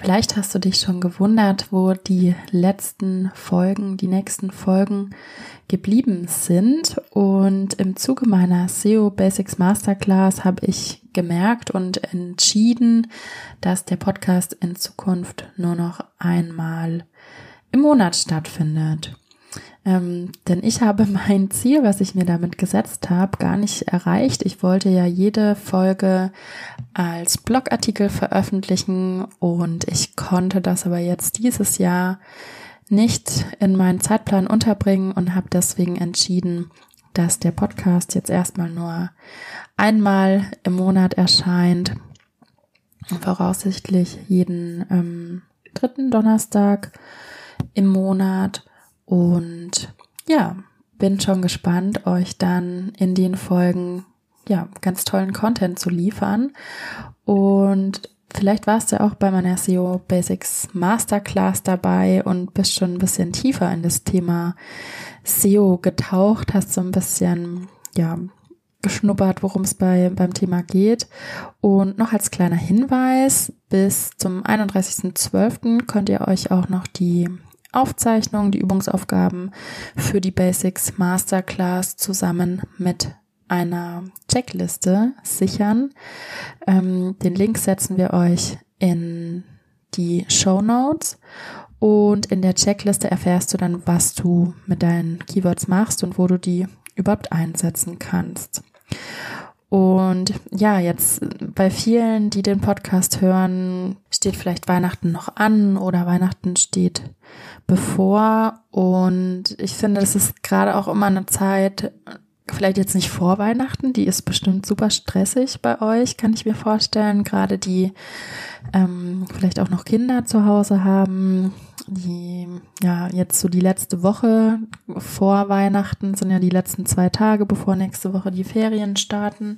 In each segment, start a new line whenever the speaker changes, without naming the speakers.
Vielleicht hast du dich schon gewundert, wo die letzten Folgen, die nächsten Folgen geblieben sind. Und im Zuge meiner SEO Basics Masterclass habe ich gemerkt und entschieden, dass der Podcast in Zukunft nur noch einmal im Monat stattfindet. Ähm, denn ich habe mein Ziel, was ich mir damit gesetzt habe, gar nicht erreicht. Ich wollte ja jede Folge als Blogartikel veröffentlichen und ich konnte das aber jetzt dieses Jahr nicht in meinen Zeitplan unterbringen und habe deswegen entschieden, dass der Podcast jetzt erstmal nur einmal im Monat erscheint, voraussichtlich jeden ähm, dritten Donnerstag im Monat und ja, bin schon gespannt, euch dann in den Folgen ja ganz tollen Content zu liefern. Und vielleicht warst du auch bei meiner SEO Basics Masterclass dabei und bist schon ein bisschen tiefer in das Thema SEO getaucht, hast so ein bisschen ja geschnuppert, worum es bei, beim Thema geht. Und noch als kleiner Hinweis, bis zum 31.12. könnt ihr euch auch noch die Aufzeichnung, die Übungsaufgaben für die Basics Masterclass zusammen mit einer Checkliste sichern. Ähm, den Link setzen wir euch in die Show Notes und in der Checkliste erfährst du dann, was du mit deinen Keywords machst und wo du die überhaupt einsetzen kannst. Und ja, jetzt bei vielen, die den Podcast hören, steht vielleicht Weihnachten noch an oder Weihnachten steht bevor. Und ich finde, das ist gerade auch immer eine Zeit, vielleicht jetzt nicht vor Weihnachten, die ist bestimmt super stressig bei euch, kann ich mir vorstellen. Gerade die ähm, vielleicht auch noch Kinder zu Hause haben, die ja jetzt so die letzte Woche vor Weihnachten sind ja die letzten zwei Tage, bevor nächste Woche die Ferien starten.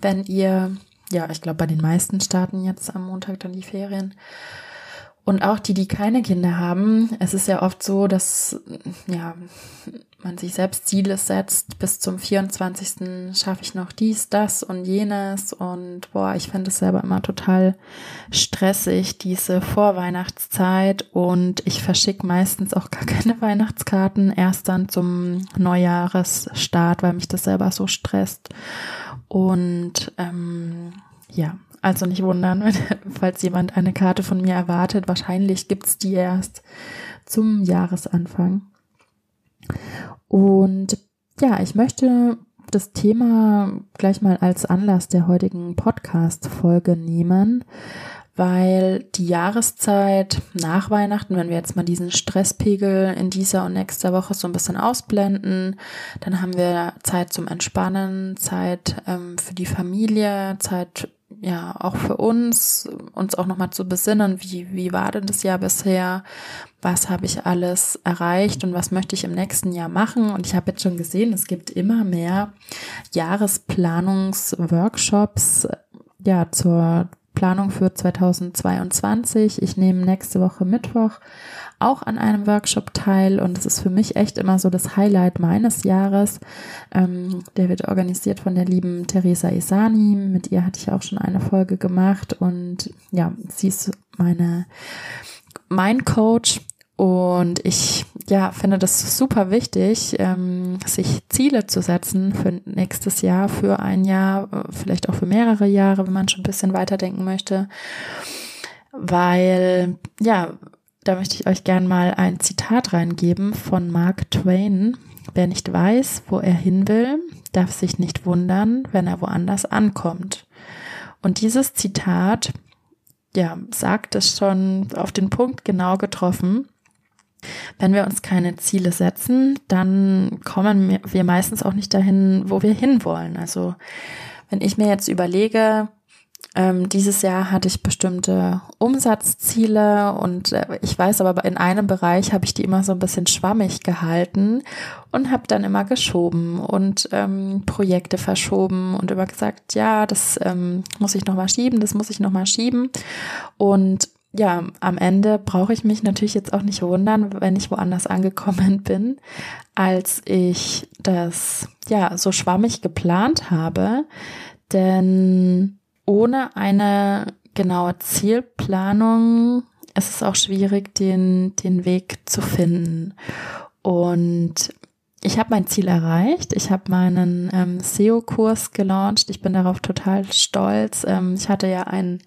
Wenn ihr, ja, ich glaube, bei den meisten starten jetzt am Montag dann die Ferien. Und auch die, die keine Kinder haben, es ist ja oft so, dass ja, man sich selbst Ziele setzt, bis zum 24. schaffe ich noch dies, das und jenes. Und boah, ich finde es selber immer total stressig, diese Vorweihnachtszeit. Und ich verschicke meistens auch gar keine Weihnachtskarten, erst dann zum Neujahresstart, weil mich das selber so stresst. Und ähm, ja, also nicht wundern, falls jemand eine Karte von mir erwartet. Wahrscheinlich gibt's die erst zum Jahresanfang. Und ja, ich möchte das Thema gleich mal als Anlass der heutigen Podcast-Folge nehmen, weil die Jahreszeit nach Weihnachten, wenn wir jetzt mal diesen Stresspegel in dieser und nächster Woche so ein bisschen ausblenden, dann haben wir Zeit zum Entspannen, Zeit ähm, für die Familie, Zeit ja auch für uns, uns auch nochmal zu besinnen, wie, wie war denn das Jahr bisher, was habe ich alles erreicht und was möchte ich im nächsten Jahr machen. Und ich habe jetzt schon gesehen, es gibt immer mehr Jahresplanungsworkshops ja zur Planung für 2022. Ich nehme nächste Woche Mittwoch auch an einem Workshop teil und es ist für mich echt immer so das Highlight meines Jahres. Ähm, der wird organisiert von der lieben Theresa Isani. Mit ihr hatte ich auch schon eine Folge gemacht und ja, sie ist meine mein Coach und ich ja, finde das super wichtig, ähm, sich Ziele zu setzen für nächstes Jahr, für ein Jahr, vielleicht auch für mehrere Jahre, wenn man schon ein bisschen weiterdenken möchte. Weil, ja, da möchte ich euch gern mal ein Zitat reingeben von Mark Twain. Wer nicht weiß, wo er hin will, darf sich nicht wundern, wenn er woanders ankommt. Und dieses Zitat, ja, sagt es schon auf den Punkt genau getroffen. Wenn wir uns keine Ziele setzen, dann kommen wir meistens auch nicht dahin, wo wir hinwollen. Also wenn ich mir jetzt überlege, ähm, dieses Jahr hatte ich bestimmte Umsatzziele und äh, ich weiß aber, in einem Bereich habe ich die immer so ein bisschen schwammig gehalten und habe dann immer geschoben und ähm, Projekte verschoben und immer gesagt, ja, das ähm, muss ich nochmal schieben, das muss ich nochmal schieben. Und ja, am Ende brauche ich mich natürlich jetzt auch nicht wundern, wenn ich woanders angekommen bin, als ich das ja so schwammig geplant habe. Denn ohne eine genaue Zielplanung ist es auch schwierig, den, den Weg zu finden. Und ich habe mein Ziel erreicht. Ich habe meinen ähm, SEO-Kurs gelauncht. Ich bin darauf total stolz. Ähm, ich hatte ja ein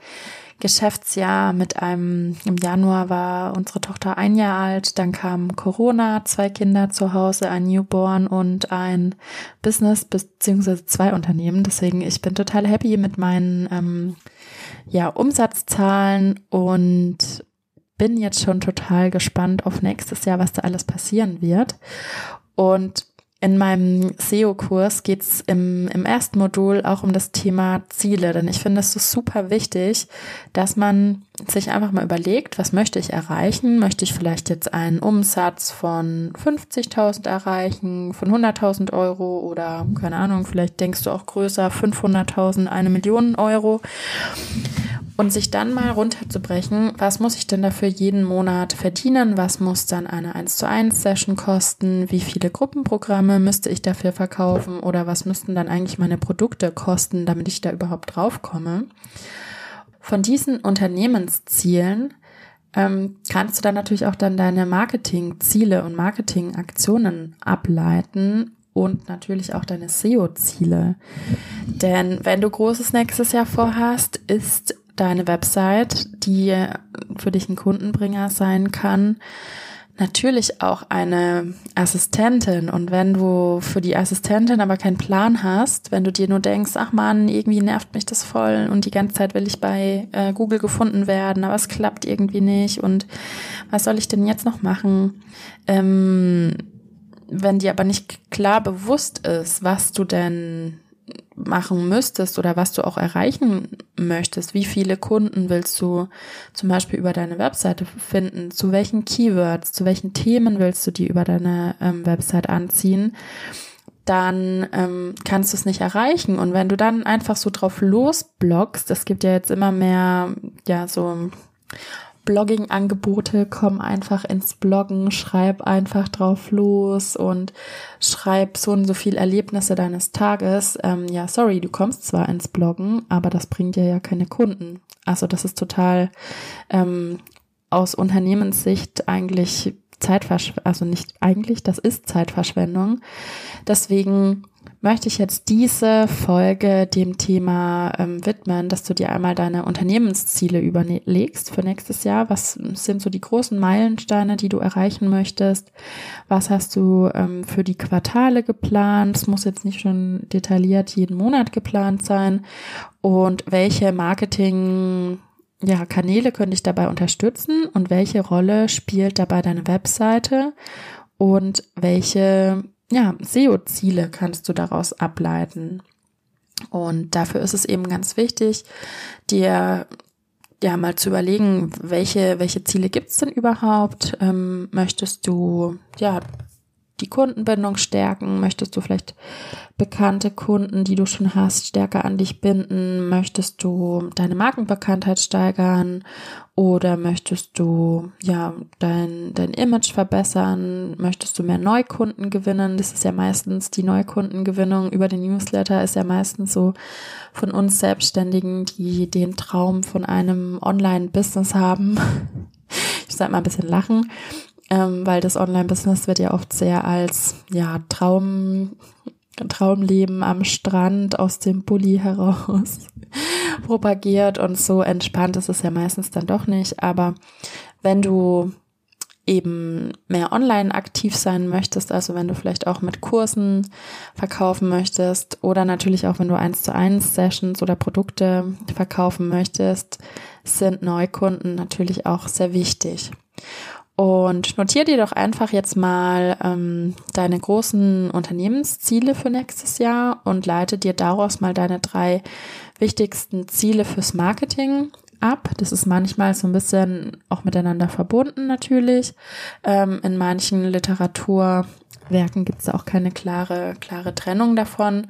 Geschäftsjahr mit einem, im Januar war unsere Tochter ein Jahr alt, dann kam Corona, zwei Kinder zu Hause, ein Newborn und ein Business beziehungsweise zwei Unternehmen. Deswegen, ich bin total happy mit meinen ähm, ja, Umsatzzahlen und bin jetzt schon total gespannt auf nächstes Jahr, was da alles passieren wird. Und in meinem SEO-Kurs geht es im, im ersten Modul auch um das Thema Ziele, denn ich finde es so super wichtig, dass man sich einfach mal überlegt, was möchte ich erreichen? Möchte ich vielleicht jetzt einen Umsatz von 50.000 erreichen, von 100.000 Euro oder keine Ahnung, vielleicht denkst du auch größer, 500.000, eine Million Euro und sich dann mal runterzubrechen, was muss ich denn dafür jeden Monat verdienen, was muss dann eine 1 zu 1 Session kosten, wie viele Gruppenprogramme müsste ich dafür verkaufen oder was müssten dann eigentlich meine Produkte kosten, damit ich da überhaupt draufkomme. Von diesen Unternehmenszielen ähm, kannst du dann natürlich auch dann deine Marketingziele und Marketingaktionen ableiten und natürlich auch deine SEO-Ziele. Denn wenn du großes nächstes Jahr vorhast, ist deine Website, die für dich ein Kundenbringer sein kann, natürlich auch eine Assistentin. Und wenn du für die Assistentin aber keinen Plan hast, wenn du dir nur denkst, ach man, irgendwie nervt mich das voll und die ganze Zeit will ich bei äh, Google gefunden werden, aber es klappt irgendwie nicht und was soll ich denn jetzt noch machen? Ähm, wenn dir aber nicht klar bewusst ist, was du denn machen müsstest oder was du auch erreichen möchtest. Wie viele Kunden willst du zum Beispiel über deine Webseite finden? Zu welchen Keywords, zu welchen Themen willst du die über deine ähm, Website anziehen? Dann ähm, kannst du es nicht erreichen. Und wenn du dann einfach so drauf losblockst, es gibt ja jetzt immer mehr, ja, so Blogging-Angebote, komm einfach ins Bloggen, schreib einfach drauf los und schreib so und so viel Erlebnisse deines Tages. Ähm, ja, sorry, du kommst zwar ins Bloggen, aber das bringt dir ja keine Kunden. Also das ist total ähm, aus Unternehmenssicht eigentlich Zeitverschwendung, also nicht eigentlich, das ist Zeitverschwendung. Deswegen möchte ich jetzt diese Folge dem Thema ähm, widmen, dass du dir einmal deine Unternehmensziele überlegst für nächstes Jahr. Was sind so die großen Meilensteine, die du erreichen möchtest? Was hast du ähm, für die Quartale geplant? Es muss jetzt nicht schon detailliert jeden Monat geplant sein. Und welche Marketing ja, Kanäle können dich dabei unterstützen und welche Rolle spielt dabei deine Webseite und welche ja, SEO-Ziele kannst du daraus ableiten. Und dafür ist es eben ganz wichtig, dir ja mal zu überlegen, welche, welche Ziele gibt's denn überhaupt? Ähm, möchtest du ja die Kundenbindung stärken? Möchtest du vielleicht bekannte Kunden, die du schon hast, stärker an dich binden? Möchtest du deine Markenbekanntheit steigern? Oder möchtest du ja dein, dein Image verbessern? Möchtest du mehr Neukunden gewinnen? Das ist ja meistens die Neukundengewinnung über den Newsletter ist ja meistens so von uns Selbstständigen, die den Traum von einem Online-Business haben. Ich sag mal ein bisschen lachen ähm, weil das Online-Business wird ja oft sehr als ja Traum Traumleben am Strand aus dem Bulli heraus propagiert und so entspannt ist es ja meistens dann doch nicht. Aber wenn du eben mehr online aktiv sein möchtest, also wenn du vielleicht auch mit Kursen verkaufen möchtest oder natürlich auch wenn du eins zu eins Sessions oder Produkte verkaufen möchtest, sind Neukunden natürlich auch sehr wichtig. Und notier dir doch einfach jetzt mal ähm, deine großen Unternehmensziele für nächstes Jahr und leite dir daraus mal deine drei wichtigsten Ziele fürs Marketing ab. Das ist manchmal so ein bisschen auch miteinander verbunden natürlich. Ähm, in manchen Literaturwerken gibt es auch keine klare, klare Trennung davon.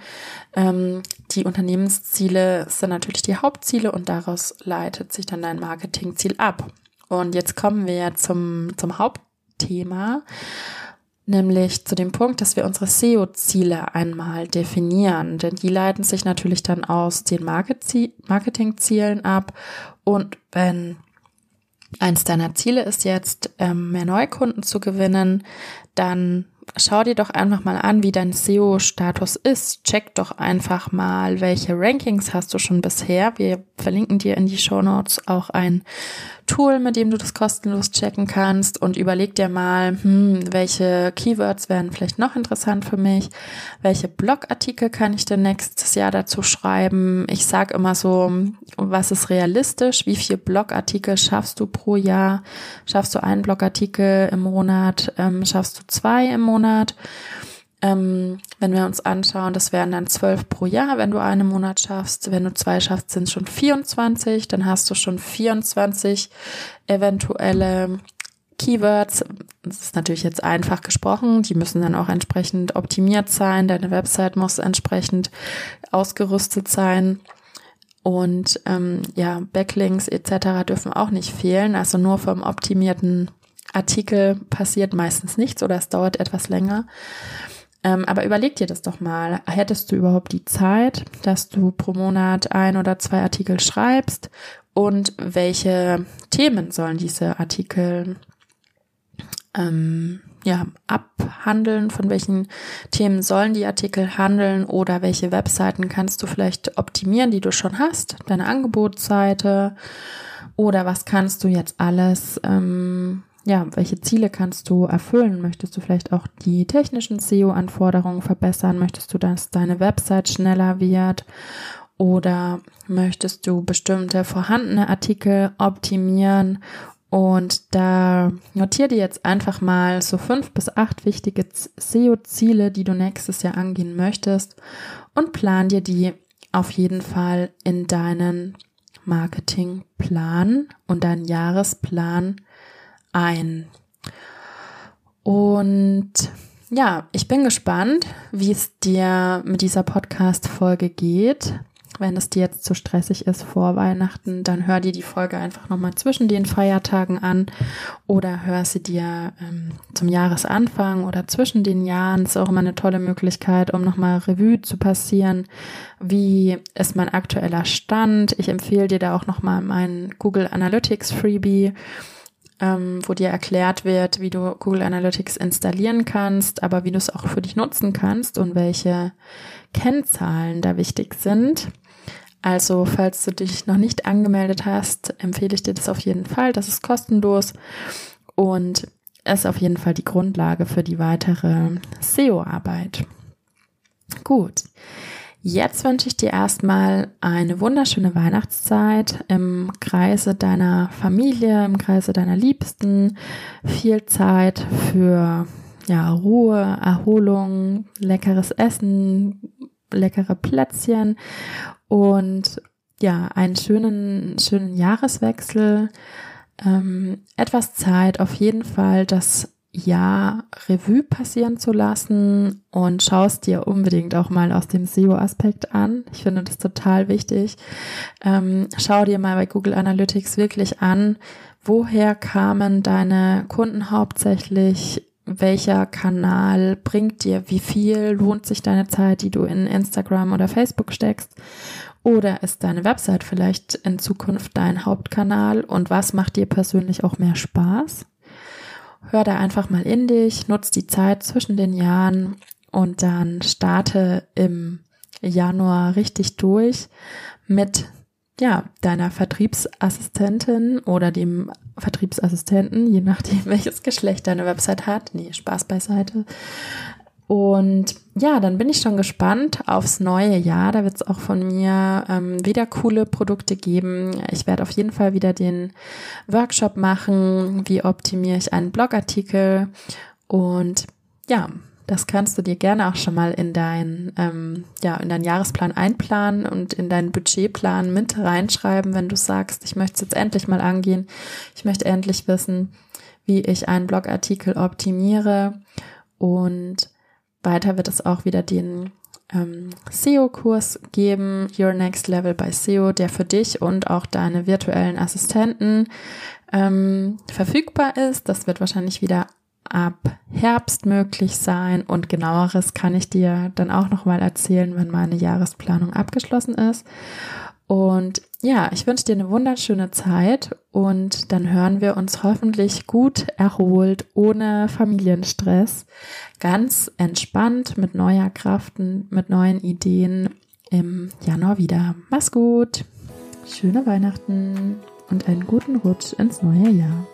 Ähm, die Unternehmensziele sind natürlich die Hauptziele und daraus leitet sich dann dein Marketingziel ab. Und jetzt kommen wir zum, zum Hauptthema, nämlich zu dem Punkt, dass wir unsere SEO-Ziele einmal definieren. Denn die leiten sich natürlich dann aus den Marketing-Zielen ab. Und wenn eins deiner Ziele ist jetzt, ähm, mehr Neukunden zu gewinnen, dann schau dir doch einfach mal an, wie dein SEO-Status ist. Check doch einfach mal, welche Rankings hast du schon bisher. Wir verlinken dir in die Show Notes auch ein Tool, mit dem du das kostenlos checken kannst und überleg dir mal, hm, welche Keywords wären vielleicht noch interessant für mich, welche Blogartikel kann ich denn nächstes Jahr dazu schreiben. Ich sag immer so, was ist realistisch, wie viele Blogartikel schaffst du pro Jahr, schaffst du einen Blogartikel im Monat, ähm, schaffst du zwei im Monat. Ähm, wenn wir uns anschauen, das wären dann zwölf pro Jahr, wenn du einen Monat schaffst. Wenn du zwei schaffst, sind es schon 24. Dann hast du schon 24 eventuelle Keywords. Das ist natürlich jetzt einfach gesprochen. Die müssen dann auch entsprechend optimiert sein. Deine Website muss entsprechend ausgerüstet sein. Und ähm, ja, Backlinks etc. dürfen auch nicht fehlen. Also nur vom optimierten Artikel passiert meistens nichts oder es dauert etwas länger. Ähm, aber überleg dir das doch mal. Hättest du überhaupt die Zeit, dass du pro Monat ein oder zwei Artikel schreibst? Und welche Themen sollen diese Artikel ähm, ja, abhandeln? Von welchen Themen sollen die Artikel handeln? Oder welche Webseiten kannst du vielleicht optimieren, die du schon hast? Deine Angebotsseite? Oder was kannst du jetzt alles ähm, ja, welche Ziele kannst du erfüllen? Möchtest du vielleicht auch die technischen SEO-Anforderungen verbessern? Möchtest du, dass deine Website schneller wird? Oder möchtest du bestimmte vorhandene Artikel optimieren? Und da notiere dir jetzt einfach mal so fünf bis acht wichtige SEO-Ziele, die du nächstes Jahr angehen möchtest und plan dir die auf jeden Fall in deinen Marketingplan und deinen Jahresplan ein. Und ja, ich bin gespannt, wie es dir mit dieser Podcast-Folge geht. Wenn es dir jetzt zu stressig ist vor Weihnachten, dann hör dir die Folge einfach nochmal zwischen den Feiertagen an oder hör sie dir ähm, zum Jahresanfang oder zwischen den Jahren. Ist auch immer eine tolle Möglichkeit, um nochmal Revue zu passieren. Wie ist mein aktueller Stand? Ich empfehle dir da auch nochmal mein Google Analytics Freebie ähm, wo dir erklärt wird, wie du Google Analytics installieren kannst, aber wie du es auch für dich nutzen kannst und welche Kennzahlen da wichtig sind. Also, falls du dich noch nicht angemeldet hast, empfehle ich dir das auf jeden Fall. Das ist kostenlos und ist auf jeden Fall die Grundlage für die weitere SEO-Arbeit. Gut. Jetzt wünsche ich dir erstmal eine wunderschöne Weihnachtszeit im Kreise deiner Familie, im Kreise deiner Liebsten, viel Zeit für ja, Ruhe, Erholung, leckeres Essen, leckere Plätzchen und ja, einen schönen, schönen Jahreswechsel. Ähm, etwas Zeit auf jeden Fall, das Jahr Revue passieren zu lassen und schaust dir unbedingt auch mal aus dem SEO-Aspekt an. Ich finde das total wichtig. Ähm, schau dir mal bei Google Analytics wirklich an, woher kamen deine Kunden hauptsächlich, welcher Kanal bringt dir wie viel, lohnt sich deine Zeit, die du in Instagram oder Facebook steckst oder ist deine Website vielleicht in Zukunft dein Hauptkanal und was macht dir persönlich auch mehr Spaß? Hör da einfach mal in dich, nutz die Zeit zwischen den Jahren und dann starte im Januar richtig durch mit ja, deiner Vertriebsassistentin oder dem Vertriebsassistenten, je nachdem welches Geschlecht deine Website hat. Nee, Spaß beiseite. Und ja, dann bin ich schon gespannt aufs neue Jahr. Da wird es auch von mir ähm, wieder coole Produkte geben. Ich werde auf jeden Fall wieder den Workshop machen. Wie optimiere ich einen Blogartikel? Und ja, das kannst du dir gerne auch schon mal in dein, ähm, ja, in deinen Jahresplan einplanen und in deinen Budgetplan mit reinschreiben, wenn du sagst, ich möchte es jetzt endlich mal angehen. Ich möchte endlich wissen, wie ich einen Blogartikel optimiere und weiter wird es auch wieder den ähm, SEO-Kurs geben, Your Next Level by SEO, der für dich und auch deine virtuellen Assistenten ähm, verfügbar ist. Das wird wahrscheinlich wieder ab Herbst möglich sein und genaueres kann ich dir dann auch noch mal erzählen, wenn meine Jahresplanung abgeschlossen ist. Und ja, ich wünsche dir eine wunderschöne Zeit und dann hören wir uns hoffentlich gut erholt, ohne Familienstress, ganz entspannt mit neuer Kraft, mit neuen Ideen im Januar wieder. Mach's gut, schöne Weihnachten und einen guten Rutsch ins neue Jahr.